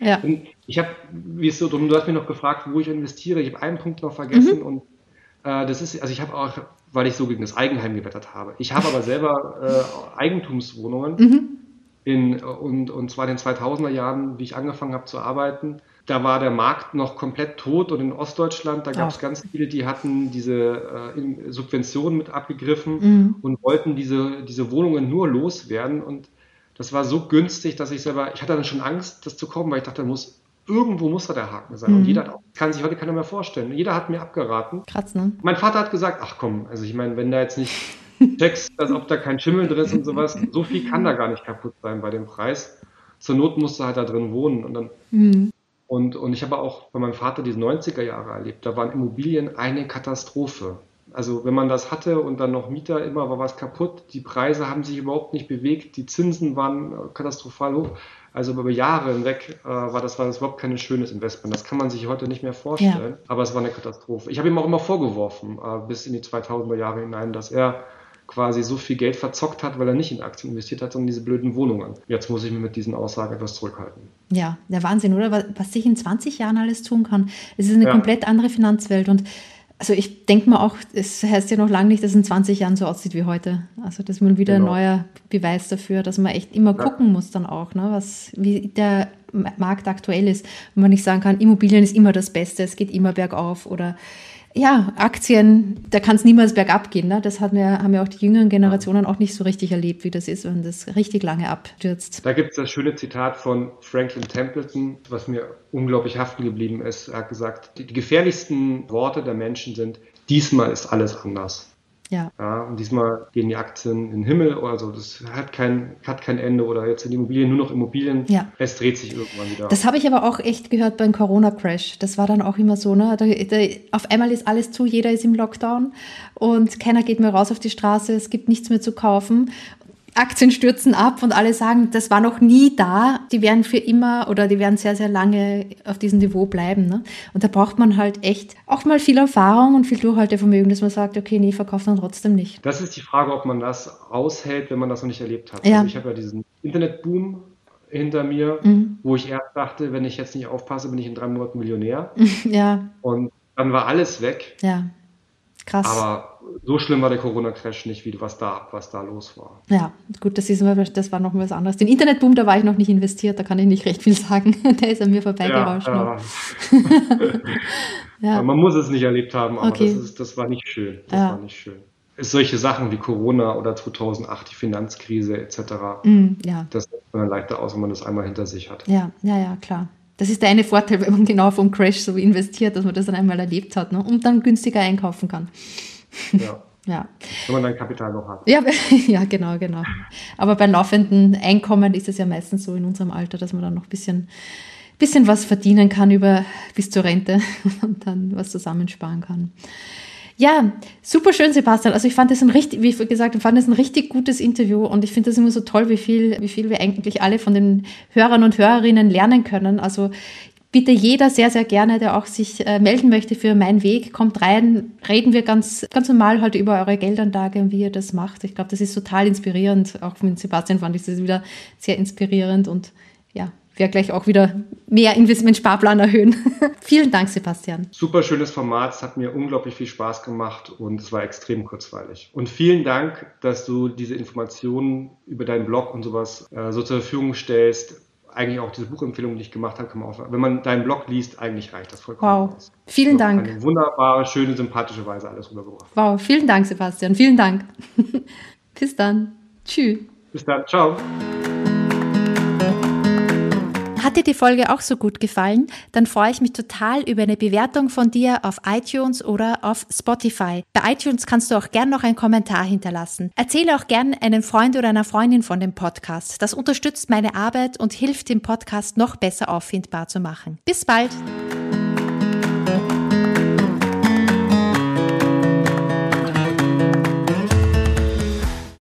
Ja. ich habe, wie es so, du hast mich noch gefragt, wo ich investiere. Ich habe einen Punkt noch vergessen mhm. und äh, das ist, also ich habe auch, weil ich so gegen das Eigenheim gewettert habe. Ich habe aber selber äh, Eigentumswohnungen mhm. In, und, und zwar in den 2000er Jahren, wie ich angefangen habe zu arbeiten da war der Markt noch komplett tot und in Ostdeutschland, da gab es ganz viele, die hatten diese äh, Subventionen mit abgegriffen mhm. und wollten diese, diese Wohnungen nur loswerden und das war so günstig, dass ich selber, ich hatte dann schon Angst, das zu kommen, weil ich dachte, muss, irgendwo muss da der Haken sein. Mhm. Und jeder auch, kann sich heute keiner mehr vorstellen. Jeder hat mir abgeraten. Kratz, ne? Mein Vater hat gesagt, ach komm, also ich meine, wenn da jetzt nicht checkst, als ob da kein Schimmel drin ist und sowas, so viel kann da gar nicht kaputt sein bei dem Preis. Zur Not musst du halt da drin wohnen. Und dann mhm. Und, und ich habe auch bei meinem Vater die 90er Jahre erlebt. Da waren Immobilien eine Katastrophe. Also wenn man das hatte und dann noch Mieter, immer war was kaputt. Die Preise haben sich überhaupt nicht bewegt. Die Zinsen waren katastrophal hoch. Also über Jahre hinweg äh, war, das, war das überhaupt kein schönes Investment. Das kann man sich heute nicht mehr vorstellen. Ja. Aber es war eine Katastrophe. Ich habe ihm auch immer vorgeworfen, äh, bis in die 2000er Jahre hinein, dass er quasi so viel Geld verzockt hat, weil er nicht in Aktien investiert hat, sondern diese blöden Wohnungen. Jetzt muss ich mich mit diesen Aussagen etwas zurückhalten. Ja, der Wahnsinn, oder? Was sich in 20 Jahren alles tun kann. Es ist eine ja. komplett andere Finanzwelt und also ich denke mal auch, es heißt ja noch lange nicht, dass es in 20 Jahren so aussieht wie heute. Also das ist mal wieder genau. ein neuer Beweis dafür, dass man echt immer ja. gucken muss dann auch, ne, was, wie der Markt aktuell ist. Und man nicht sagen kann, Immobilien ist immer das Beste, es geht immer bergauf oder ja, Aktien, da kann es niemals bergab gehen. Ne? Das haben ja, haben ja auch die jüngeren Generationen auch nicht so richtig erlebt, wie das ist, wenn das richtig lange abstürzt. Da gibt es das schöne Zitat von Franklin Templeton, was mir unglaublich haften geblieben ist. Er hat gesagt, die, die gefährlichsten Worte der Menschen sind, diesmal ist alles anders. Ja. ja. Und diesmal gehen die Aktien in den Himmel, also das hat kein, hat kein Ende oder jetzt sind Immobilien nur noch Immobilien. Ja. Es dreht sich irgendwann wieder. Das habe ich aber auch echt gehört beim Corona-Crash. Das war dann auch immer so, ne? Da, da, auf einmal ist alles zu, jeder ist im Lockdown und keiner geht mehr raus auf die Straße, es gibt nichts mehr zu kaufen. Aktien stürzen ab und alle sagen, das war noch nie da. Die werden für immer oder die werden sehr, sehr lange auf diesem Niveau bleiben. Ne? Und da braucht man halt echt auch mal viel Erfahrung und viel Durchhaltevermögen, dass man sagt, okay, nee, verkauft dann trotzdem nicht. Das ist die Frage, ob man das aushält, wenn man das noch nicht erlebt hat. Ja. Also ich habe ja diesen Internetboom hinter mir, mhm. wo ich erst dachte, wenn ich jetzt nicht aufpasse, bin ich in drei Monaten Millionär. Ja. Und dann war alles weg. Ja. Krass. Aber so schlimm war der Corona-Crash nicht, wie was da, was da los war. Ja, gut, das, ist, das war noch was anderes. Den Internetboom, da war ich noch nicht investiert, da kann ich nicht recht viel sagen. Der ist an mir vorbeigerauscht. Ja, ja. Man muss es nicht erlebt haben, aber okay. das, ist, das war nicht schön. Das ja. war nicht schön. Es solche Sachen wie Corona oder 2008 die Finanzkrise etc. Mm, ja. Das sieht man leichter aus, wenn man das einmal hinter sich hat. Ja, ja, ja, klar. Das ist der eine Vorteil, wenn man genau vom Crash so investiert, dass man das dann einmal erlebt hat ne? und dann günstiger einkaufen kann. Ja. ja. Wenn man dann Kapital noch hat. Ja, ja, genau, genau. Aber bei laufenden Einkommen ist es ja meistens so in unserem Alter, dass man dann noch ein bisschen, bisschen was verdienen kann über bis zur Rente und dann was zusammensparen kann. Ja, super schön, Sebastian. Also ich fand das ein richtig, wie gesagt, ich fand das ein richtig gutes Interview und ich finde das immer so toll, wie viel, wie viel wir eigentlich alle von den Hörern und Hörerinnen lernen können. Also bitte jeder sehr, sehr gerne, der auch sich äh, melden möchte für meinen Weg, kommt rein, reden wir ganz, ganz normal halt über eure Geldanlage und wie ihr das macht. Ich glaube, das ist total inspirierend. Auch mit Sebastian fand ich das wieder sehr inspirierend und ja, werde gleich auch wieder mehr Investmentsparplan erhöhen. Vielen Dank, Sebastian. Super schönes Format. Es hat mir unglaublich viel Spaß gemacht und es war extrem kurzweilig. Und vielen Dank, dass du diese Informationen über deinen Blog und sowas äh, so zur Verfügung stellst eigentlich auch diese Buchempfehlung, die ich gemacht habe, kann man auch, wenn man deinen Blog liest, eigentlich reicht das vollkommen wow. aus. Vielen so, Dank. Eine wunderbare, schöne, sympathische Weise alles rübergebracht. Wow, vielen Dank, Sebastian. Vielen Dank. Bis dann. Tschüss. Bis dann. Ciao. Hat dir die Folge auch so gut gefallen? Dann freue ich mich total über eine Bewertung von dir auf iTunes oder auf Spotify. Bei iTunes kannst du auch gern noch einen Kommentar hinterlassen. Erzähle auch gern einen Freund oder einer Freundin von dem Podcast. Das unterstützt meine Arbeit und hilft, den Podcast noch besser auffindbar zu machen. Bis bald!